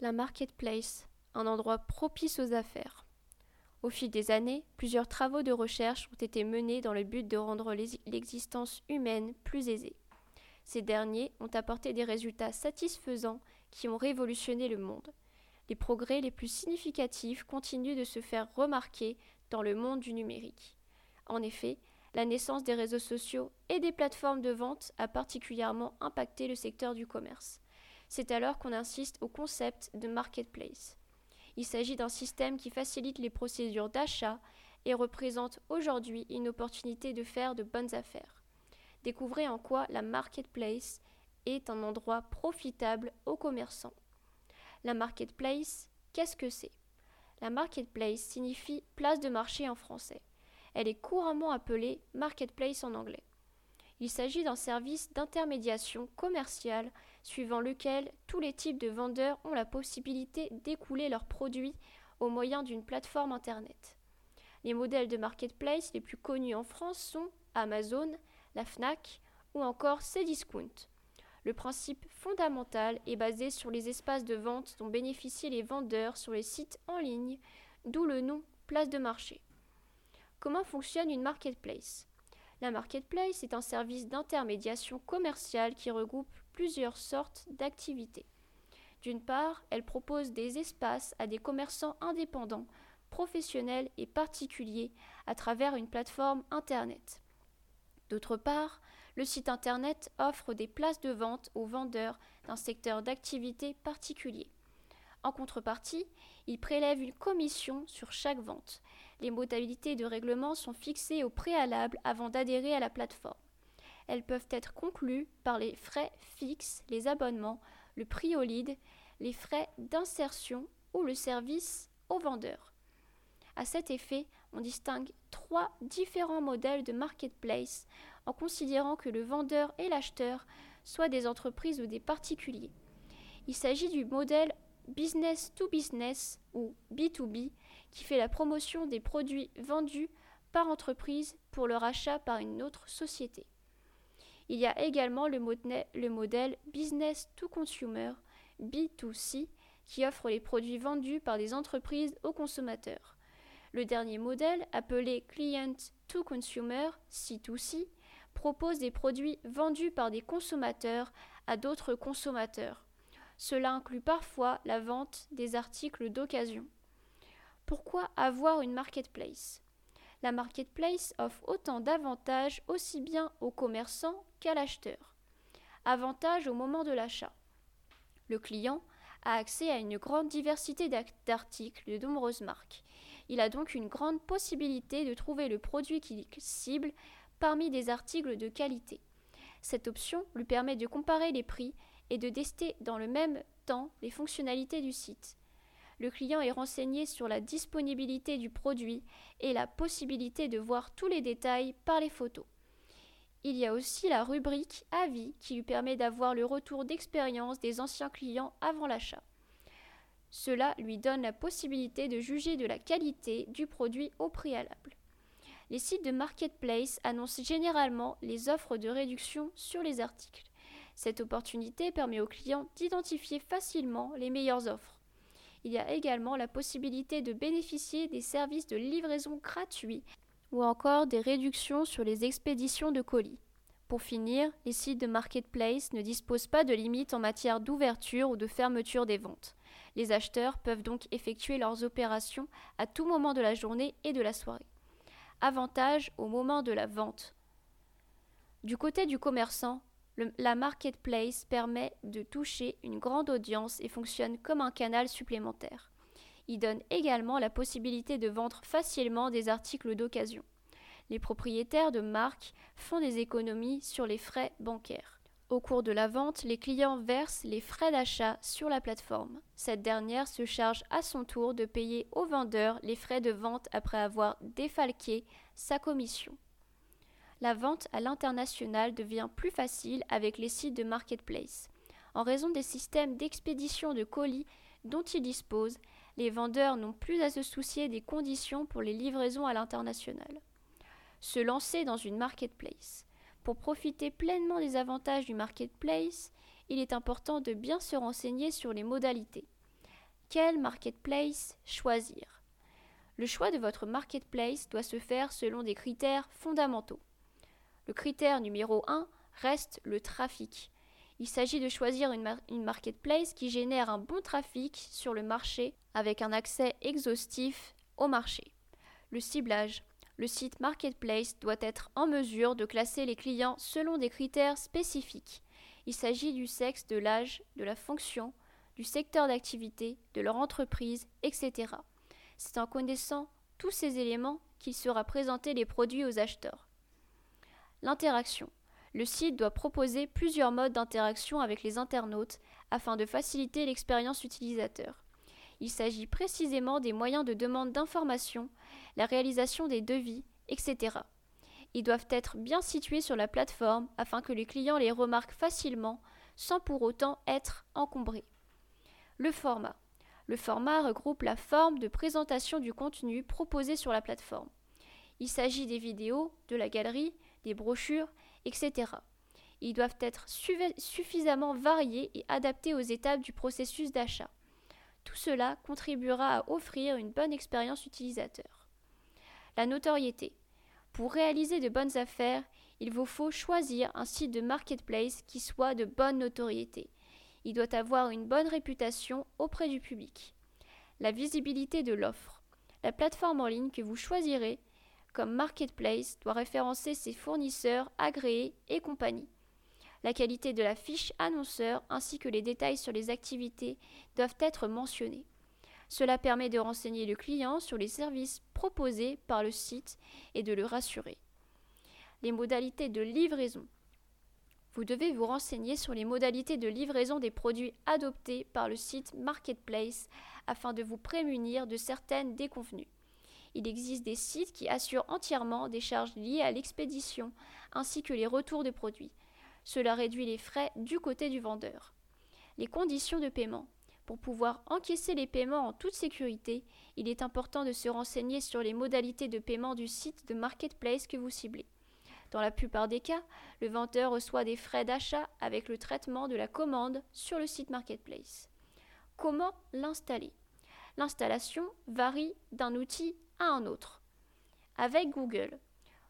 La marketplace, un endroit propice aux affaires. Au fil des années, plusieurs travaux de recherche ont été menés dans le but de rendre l'existence humaine plus aisée. Ces derniers ont apporté des résultats satisfaisants qui ont révolutionné le monde. Les progrès les plus significatifs continuent de se faire remarquer dans le monde du numérique. En effet, la naissance des réseaux sociaux et des plateformes de vente a particulièrement impacté le secteur du commerce. C'est alors qu'on insiste au concept de marketplace. Il s'agit d'un système qui facilite les procédures d'achat et représente aujourd'hui une opportunité de faire de bonnes affaires. Découvrez en quoi la marketplace est un endroit profitable aux commerçants. La marketplace, qu'est-ce que c'est? La marketplace signifie place de marché en français. Elle est couramment appelée marketplace en anglais. Il s'agit d'un service d'intermédiation commerciale suivant lequel tous les types de vendeurs ont la possibilité d'écouler leurs produits au moyen d'une plateforme Internet. Les modèles de marketplace les plus connus en France sont Amazon, la FNAC ou encore Cdiscount. Le principe fondamental est basé sur les espaces de vente dont bénéficient les vendeurs sur les sites en ligne, d'où le nom place de marché. Comment fonctionne une marketplace? La marketplace est un service d'intermédiation commerciale qui regroupe plusieurs sortes d'activités. D'une part, elle propose des espaces à des commerçants indépendants, professionnels et particuliers à travers une plateforme Internet. D'autre part, le site Internet offre des places de vente aux vendeurs d'un secteur d'activité particulier. En contrepartie, il prélève une commission sur chaque vente. Les modalités de règlement sont fixées au préalable avant d'adhérer à la plateforme. Elles peuvent être conclues par les frais fixes, les abonnements, le prix au lead, les frais d'insertion ou le service au vendeur. À cet effet, on distingue trois différents modèles de marketplace en considérant que le vendeur et l'acheteur soient des entreprises ou des particuliers. Il s'agit du modèle business to business ou B2B qui fait la promotion des produits vendus par entreprise pour leur achat par une autre société. Il y a également le, modèle business to consumer B2C qui offre les produits vendus par des entreprises aux consommateurs. Le dernier modèle, appelé Client to Consumer C2C, propose des produits vendus par des consommateurs à d'autres consommateurs. Cela inclut parfois la vente des articles d'occasion. Pourquoi avoir une marketplace? La marketplace offre autant d'avantages aussi bien aux commerçants qu'à l'acheteur. Avantage au moment de l'achat. Le client a accès à une grande diversité d'articles de nombreuses marques. Il a donc une grande possibilité de trouver le produit qu'il cible parmi des articles de qualité. Cette option lui permet de comparer les prix et de tester dans le même temps les fonctionnalités du site. Le client est renseigné sur la disponibilité du produit et la possibilité de voir tous les détails par les photos. Il y a aussi la rubrique Avis qui lui permet d'avoir le retour d'expérience des anciens clients avant l'achat. Cela lui donne la possibilité de juger de la qualité du produit au préalable. Les sites de marketplace annoncent généralement les offres de réduction sur les articles. Cette opportunité permet aux clients d'identifier facilement les meilleures offres. Il y a également la possibilité de bénéficier des services de livraison gratuits ou encore des réductions sur les expéditions de colis. Pour finir, les sites de marketplace ne disposent pas de limites en matière d'ouverture ou de fermeture des ventes. Les acheteurs peuvent donc effectuer leurs opérations à tout moment de la journée et de la soirée. Avantage au moment de la vente. Du côté du commerçant, la marketplace permet de toucher une grande audience et fonctionne comme un canal supplémentaire. Il donne également la possibilité de vendre facilement des articles d'occasion. Les propriétaires de marques font des économies sur les frais bancaires. Au cours de la vente, les clients versent les frais d'achat sur la plateforme. Cette dernière se charge à son tour de payer au vendeur les frais de vente après avoir défalqué sa commission la vente à l'international devient plus facile avec les sites de marketplace. En raison des systèmes d'expédition de colis dont ils disposent, les vendeurs n'ont plus à se soucier des conditions pour les livraisons à l'international. Se lancer dans une marketplace. Pour profiter pleinement des avantages du marketplace, il est important de bien se renseigner sur les modalités. Quel marketplace choisir? Le choix de votre marketplace doit se faire selon des critères fondamentaux. Le critère numéro 1 reste le trafic. Il s'agit de choisir une, marketplace qui génère un bon trafic sur le marché avec un accès exhaustif au marché. Le ciblage. Le site marketplace doit être en mesure de classer les clients selon des critères spécifiques. Il s'agit du sexe, de l'âge, de la fonction, du secteur d'activité, de leur entreprise, etc. C'est en connaissant tous ces éléments qu'il sera présenté les produits aux acheteurs. L'interaction. Le site doit proposer plusieurs modes d'interaction avec les internautes afin de faciliter l'expérience utilisateur. Il s'agit précisément des moyens de demande d'information, la réalisation des devis, etc. Ils doivent être bien situés sur la plateforme afin que les clients les remarquent facilement sans pour autant être encombrés. Le format. Le format regroupe la forme de présentation du contenu proposé sur la plateforme. Il s'agit des vidéos, de la galerie, des brochures, etc. Ils doivent être suffisamment variés et adaptés aux étapes du processus d'achat. Tout cela contribuera à offrir une bonne expérience utilisateur. La notoriété. Pour réaliser de bonnes affaires, il vous faut choisir un site de marketplace qui soit de bonne notoriété. Il doit avoir une bonne réputation auprès du public. La visibilité de l'offre. La plateforme en ligne que vous choisirez comme marketplace doit référencer ses fournisseurs agréés et compagnie. La qualité de la fiche annonceur ainsi que les détails sur les activités doivent être mentionnés. Cela permet de renseigner le client sur les services proposés par le site et de le rassurer. Les modalités de livraison. Vous devez vous renseigner sur les modalités de livraison des produits adoptés par le site Marketplace afin de vous prémunir de certaines déconvenues. Il existe des sites qui assurent entièrement des charges liées à l'expédition ainsi que les retours de produits. Cela réduit les frais du côté du vendeur. Les conditions de paiement. Pour pouvoir encaisser les paiements en toute sécurité, il est important de se renseigner sur les modalités de paiement du site de marketplace que vous ciblez. Dans la plupart des cas, le vendeur reçoit des frais d'achat avec le traitement de la commande sur le site marketplace. Comment l'installer? L'installation varie d'un outil un autre. Avec Google,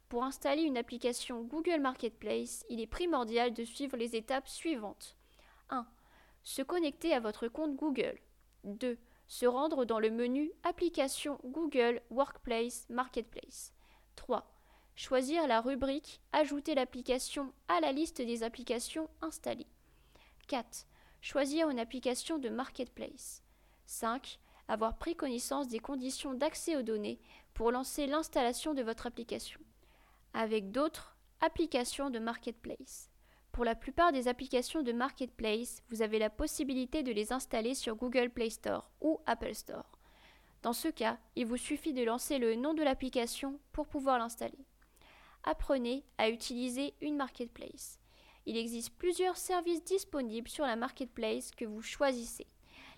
pour installer une application Google Marketplace, il est primordial de suivre les étapes suivantes. 1. Se connecter à votre compte Google. 2. Se rendre dans le menu Application Google Workplace Marketplace. 3. Choisir la rubrique Ajouter l'application à la liste des applications installées. 4. Choisir une application de Marketplace. 5. Avoir pris connaissance des conditions d'accès aux données pour lancer l'installation de votre application avec d'autres applications de marketplace. Pour la plupart des applications de marketplace, vous avez la possibilité de les installer sur Google Play Store ou Apple Store. Dans ce cas, il vous suffit de lancer le nom de l'application pour pouvoir l'installer. Apprenez à utiliser une marketplace. Il existe plusieurs services disponibles sur la marketplace que vous choisissez.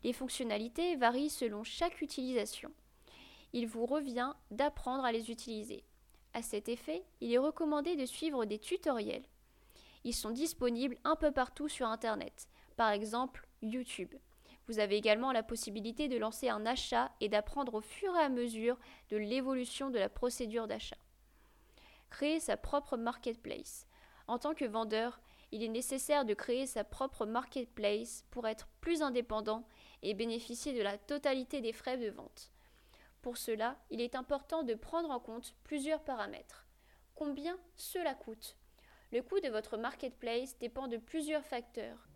Les fonctionnalités varient selon chaque utilisation. Il vous revient d'apprendre à les utiliser. À cet effet, il est recommandé de suivre des tutoriels. Ils sont disponibles un peu partout sur Internet, par exemple YouTube. Vous avez également la possibilité de lancer un achat et d'apprendre au fur et à mesure de l'évolution de la procédure d'achat. Créer sa propre marketplace. En tant que vendeur, il est nécessaire de créer sa propre marketplace pour être plus indépendant et bénéficier de la totalité des frais de vente. Pour cela, il est important de prendre en compte plusieurs paramètres. Combien cela coûte? Le coût de votre marketplace dépend de plusieurs facteurs.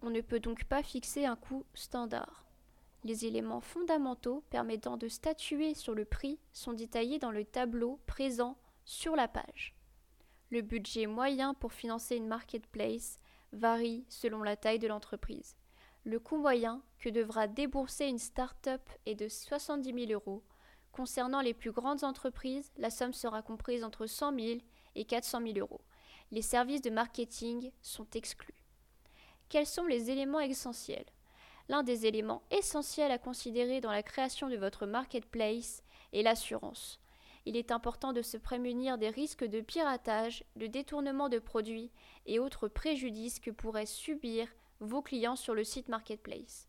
On ne peut donc pas fixer un coût standard. Les éléments fondamentaux permettant de statuer sur le prix sont détaillés dans le tableau présent sur la page. Le budget moyen pour financer une marketplace varie selon la taille de l'entreprise. Le coût moyen que devra débourser une start-up est de 70 000 euros. Concernant les plus grandes entreprises, la somme sera comprise entre 100 000 et 400 000 euros. Les services de marketing sont exclus. Quels sont les éléments essentiels? L'un des éléments essentiels à considérer dans la création de votre marketplace est l'assurance. Il est important de se prémunir des risques de piratage, de détournement de produits et autres préjudices que pourraient subir vos clients sur le site Marketplace.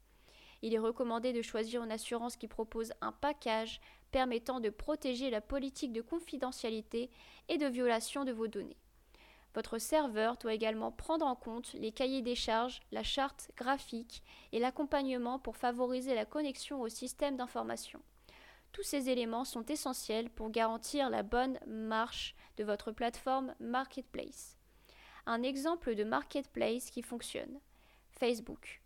Il est recommandé de choisir une assurance qui propose un package permettant de protéger la politique de confidentialité et de violation de vos données. Votre serveur doit également prendre en compte les cahiers des charges, la charte graphique et l'accompagnement pour favoriser la connexion au système d'information. Tous ces éléments sont essentiels pour garantir la bonne marche de votre plateforme Marketplace. Un exemple de Marketplace qui fonctionne. Facebook.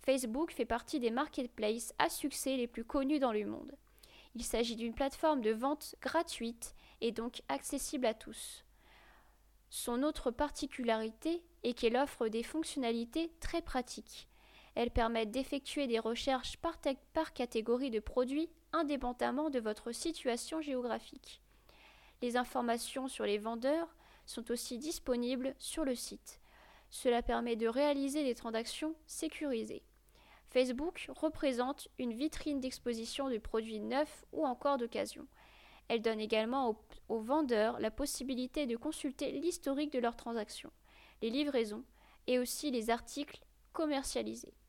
Facebook fait partie des marketplaces à succès les plus connus dans le monde. Il s'agit d'une plateforme de vente gratuite et donc accessible à tous. Son autre particularité est qu'elle offre des fonctionnalités très pratiques. Elles permettent d'effectuer des recherches par, par, catégorie de produits indépendamment de votre situation géographique. Les informations sur les vendeurs sont aussi disponibles sur le site. Cela permet de réaliser des transactions sécurisées. Facebook représente une vitrine d'exposition de produits neufs ou encore d'occasion. Elle donne également aux, vendeurs la possibilité de consulter l'historique de leurs transactions, les livraisons et aussi les articles commercialisés.